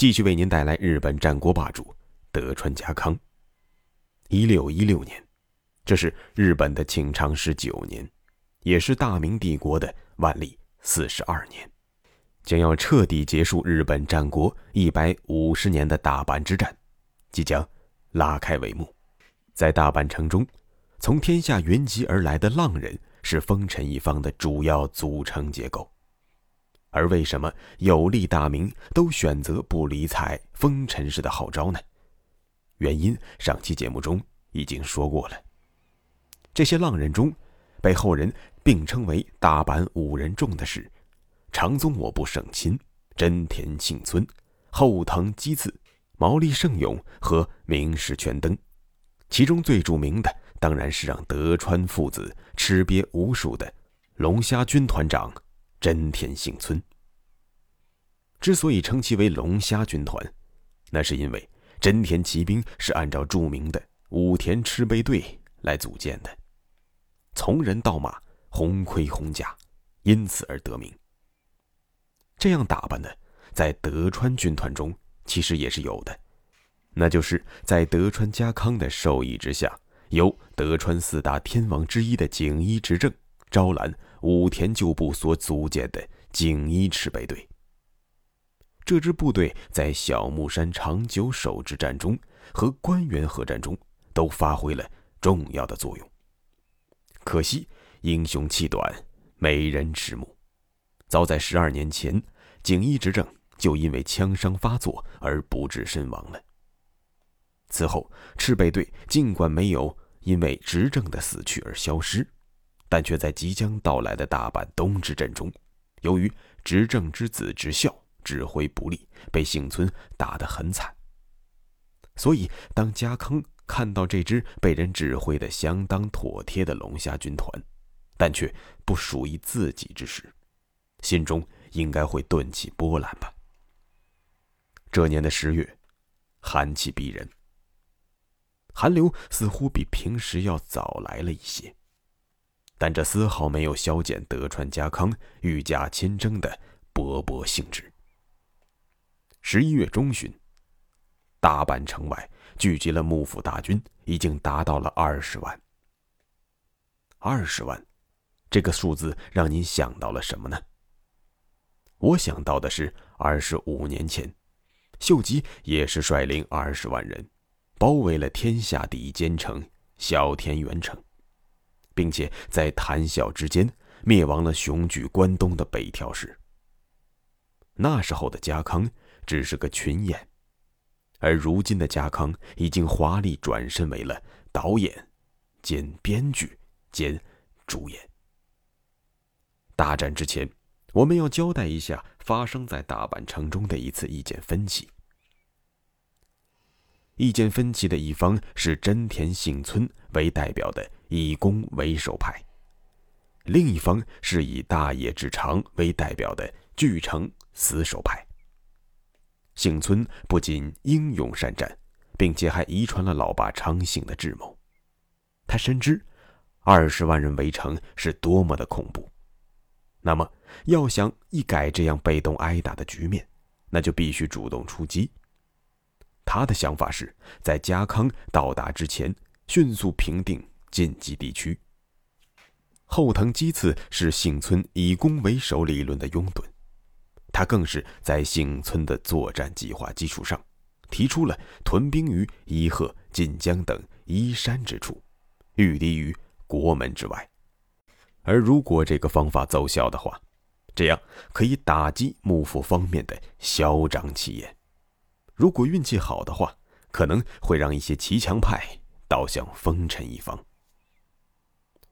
继续为您带来日本战国霸主德川家康。一六一六年，这是日本的庆长十九年，也是大明帝国的万历四十二年，将要彻底结束日本战国一百五十年的大阪之战，即将拉开帷幕。在大阪城中，从天下云集而来的浪人。是风尘一方的主要组成结构，而为什么有利大明都选择不理睬风尘氏的号召呢？原因上期节目中已经说过了。这些浪人中，被后人并称为“大阪五人众”的是长宗我部胜亲、真田幸村、后藤基次、毛利胜永和明石权登，其中最著名的。当然是让德川父子吃瘪无数的龙虾军团长真田幸村。之所以称其为龙虾军团，那是因为真田骑兵是按照著名的武田赤备队来组建的，从人到马，红盔红甲，因此而得名。这样打扮的，在德川军团中其实也是有的，那就是在德川家康的授意之下。由德川四大天王之一的锦衣执政招揽武田旧部所组建的锦衣赤备队。这支部队在小木山长久守之战中和关原合战中都发挥了重要的作用。可惜英雄气短，没人迟暮。早在十二年前，锦衣执政就因为枪伤发作而不治身亡了。此后，赤备队尽管没有因为执政的死去而消失，但却在即将到来的大阪东之阵中，由于执政之子之孝指挥不力，被幸村打得很惨。所以，当家康看到这支被人指挥的相当妥帖的龙虾军团，但却不属于自己之时，心中应该会顿起波澜吧。这年的十月，寒气逼人。寒流似乎比平时要早来了一些，但这丝毫没有消减德川家康御驾亲征的勃勃兴致。十一月中旬，大阪城外聚集了幕府大军，已经达到了二十万。二十万，这个数字让您想到了什么呢？我想到的是二十五年前，秀吉也是率领二十万人。包围了天下第一坚城小田原城，并且在谈笑之间灭亡了雄踞关东的北条氏。那时候的家康只是个群演，而如今的家康已经华丽转身为了导演、兼编剧、兼主演。大战之前，我们要交代一下发生在大阪城中的一次意见分歧。意见分歧的一方是真田幸村为代表的以攻为守派，另一方是以大野志长为代表的据城死守派。幸村不仅英勇善战，并且还遗传了老爸长幸的智谋。他深知二十万人围城是多么的恐怖，那么要想一改这样被动挨打的局面，那就必须主动出击。他的想法是在家康到达之前，迅速平定晋冀地区。后藤基次是幸村以攻为守理论的拥趸，他更是在幸村的作战计划基础上，提出了屯兵于伊贺、晋江等依山之处，御敌于国门之外。而如果这个方法奏效的话，这样可以打击幕府方面的嚣张气焰。如果运气好的话，可能会让一些骑墙派倒向风尘一方。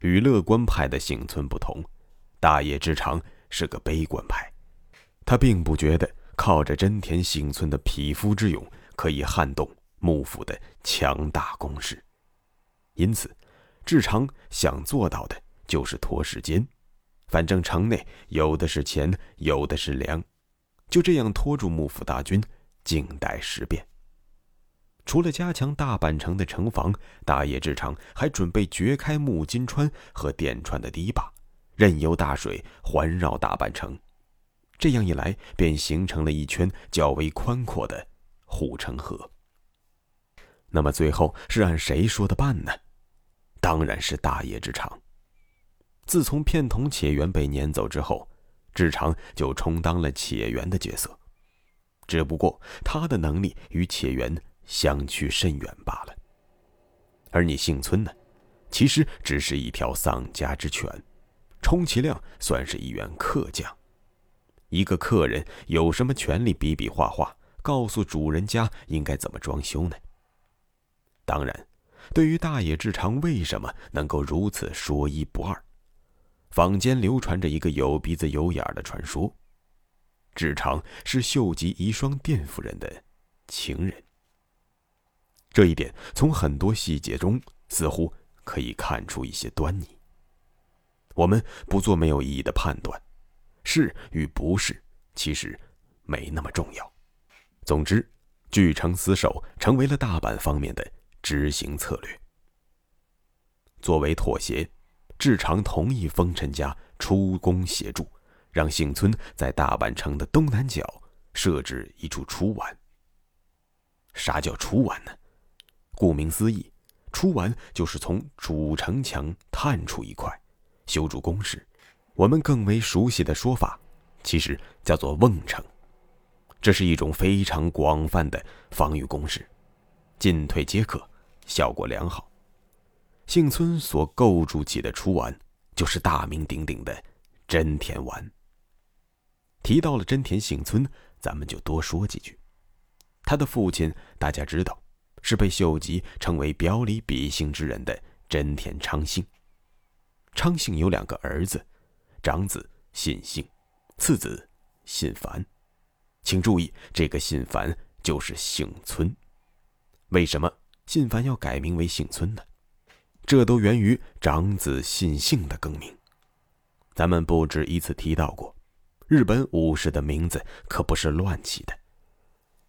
与乐观派的幸存不同，大野之长是个悲观派，他并不觉得靠着真田幸村的匹夫之勇，可以撼动幕府的强大攻势。因此，志长想做到的就是拖时间，反正城内有的是钱，有的是粮，就这样拖住幕府大军，静待时变。除了加强大阪城的城防，大野志长还准备掘开木津川和电川的堤坝，任由大水环绕大阪城。这样一来，便形成了一圈较为宽阔的护城河。那么最后是按谁说的办呢？当然是大野志长。自从片桐且元被撵走之后，志长就充当了且元的角色，只不过他的能力与且元。相去甚远罢了。而你幸村呢，其实只是一条丧家之犬，充其量算是一员客将。一个客人有什么权利比比划划，告诉主人家应该怎么装修呢？当然，对于大野志长为什么能够如此说一不二，坊间流传着一个有鼻子有眼的传说：志长是秀吉遗孀卞夫人的情人。这一点从很多细节中似乎可以看出一些端倪。我们不做没有意义的判断，是与不是其实没那么重要。总之，据城死守成为了大阪方面的执行策略。作为妥协，志长同意丰臣家出宫协助，让幸村在大阪城的东南角设置一处出丸。啥叫出丸呢？顾名思义，出丸就是从主城墙探出一块，修筑工事。我们更为熟悉的说法，其实叫做瓮城。这是一种非常广泛的防御工事，进退皆可，效果良好。幸村所构筑起的出丸，就是大名鼎鼎的真田丸。提到了真田幸村，咱们就多说几句。他的父亲，大家知道。是被秀吉称为表里比心之人的真田昌幸。昌幸有两个儿子，长子信幸，次子信繁。请注意，这个信繁就是幸村。为什么信繁要改名为幸村呢？这都源于长子信幸的更名。咱们不止一次提到过，日本武士的名字可不是乱起的，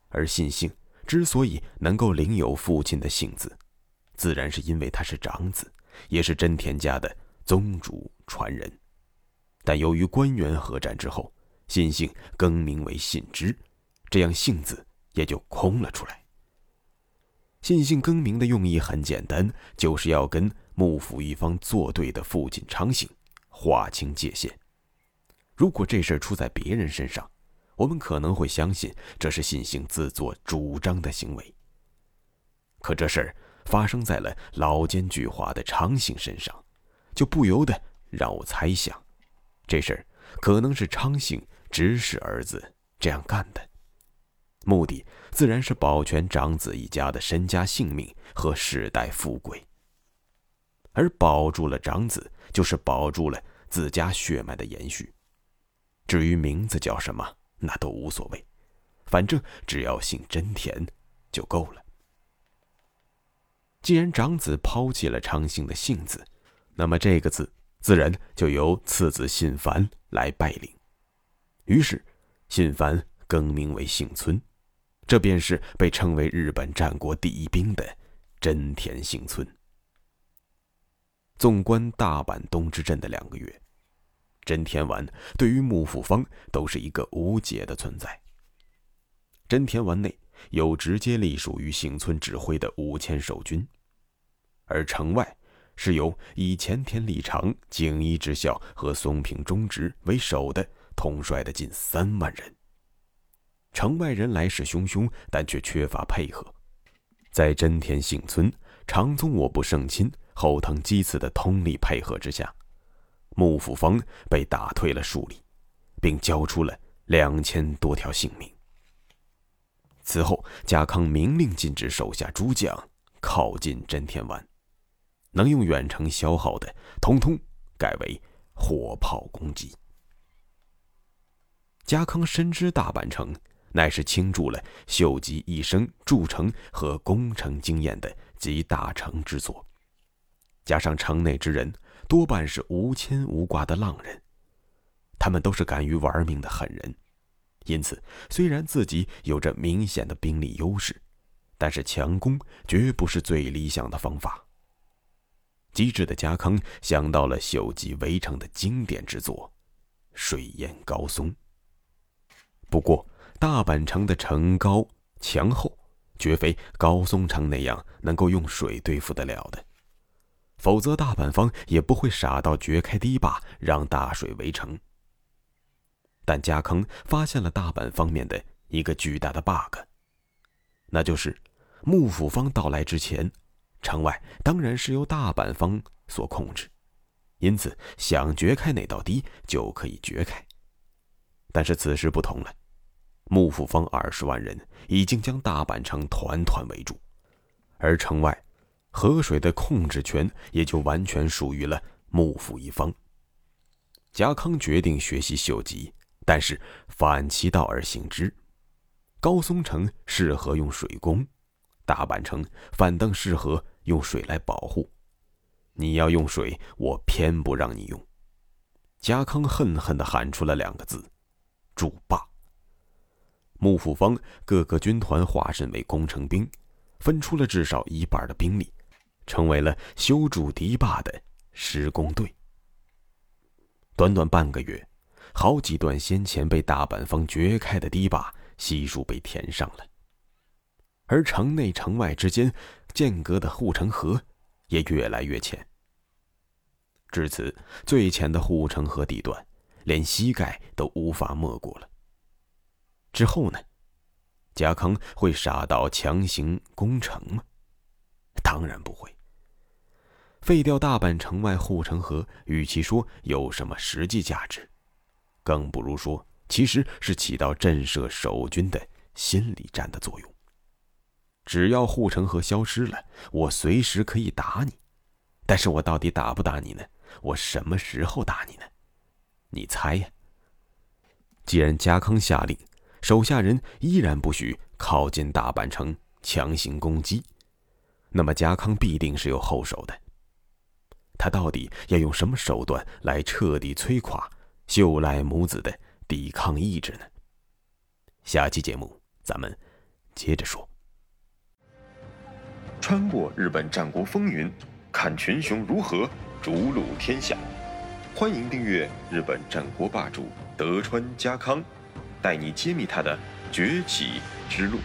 而信幸。之所以能够领有父亲的姓字，自然是因为他是长子，也是真田家的宗主传人。但由于关原合战之后，信幸更名为信之，这样姓字也就空了出来。信幸更名的用意很简单，就是要跟幕府一方作对的父亲昌幸划清界限。如果这事出在别人身上，我们可能会相信这是信兴自作主张的行为。可这事儿发生在了老奸巨猾的昌兴身上，就不由得让我猜想，这事儿可能是昌兴指使儿子这样干的，目的自然是保全长子一家的身家性命和世代富贵。而保住了长子，就是保住了自家血脉的延续。至于名字叫什么？那都无所谓，反正只要姓真田就够了。既然长子抛弃了昌姓的姓字，那么这个字自然就由次子信繁来拜领。于是，信繁更名为幸村，这便是被称为日本战国第一兵的真田幸村。纵观大阪东之阵的两个月。真田丸对于幕府方都是一个无解的存在。真田丸内有直接隶属于幸村指挥的五千守军，而城外是由以前田利长、景一之孝和松平忠直为首的统帅的近三万人。城外人来势汹汹，但却缺乏配合。在真田幸村长宗我部胜亲、后藤基次的通力配合之下。幕府方被打退了数里，并交出了两千多条性命。此后，家康明令禁止手下诸将靠近真田丸，能用远程消耗的，通通改为火炮攻击。家康深知大阪城乃是倾注了秀吉一生筑城和攻城经验的集大成之作。加上城内之人多半是无牵无挂的浪人，他们都是敢于玩命的狠人，因此虽然自己有着明显的兵力优势，但是强攻绝不是最理想的方法。机智的家康想到了秀吉围城的经典之作——水淹高松。不过，大阪城的城高墙厚，绝非高松城那样能够用水对付得了的。否则，大阪方也不会傻到掘开堤坝让大水围城。但加坑发现了大阪方面的一个巨大的 bug，那就是幕府方到来之前，城外当然是由大阪方所控制，因此想掘开哪道堤就可以掘开。但是此时不同了，幕府方二十万人已经将大阪城团团围住，而城外。河水的控制权也就完全属于了幕府一方。家康决定学习秀吉，但是反其道而行之。高松城适合用水攻，大阪城反倒适合用水来保护。你要用水，我偏不让你用。家康恨恨地喊出了两个字：“筑坝。”幕府方各个军团化身为工程兵，分出了至少一半的兵力。成为了修筑堤坝的施工队。短短半个月，好几段先前被大阪方掘开的堤坝悉数被填上了，而城内城外之间间隔的护城河也越来越浅。至此，最浅的护城河地段，连膝盖都无法没过了。之后呢？贾康会傻到强行攻城吗？当然不会。废掉大阪城外护城河，与其说有什么实际价值，更不如说其实是起到震慑守军的心理战的作用。只要护城河消失了，我随时可以打你。但是我到底打不打你呢？我什么时候打你呢？你猜呀。既然家康下令，手下人依然不许靠近大阪城强行攻击，那么家康必定是有后手的。他到底要用什么手段来彻底摧垮秀赖母子的抵抗意志呢？下期节目咱们接着说。穿过日本战国风云，看群雄如何逐鹿天下。欢迎订阅日本战国霸主德川家康，带你揭秘他的崛起之路。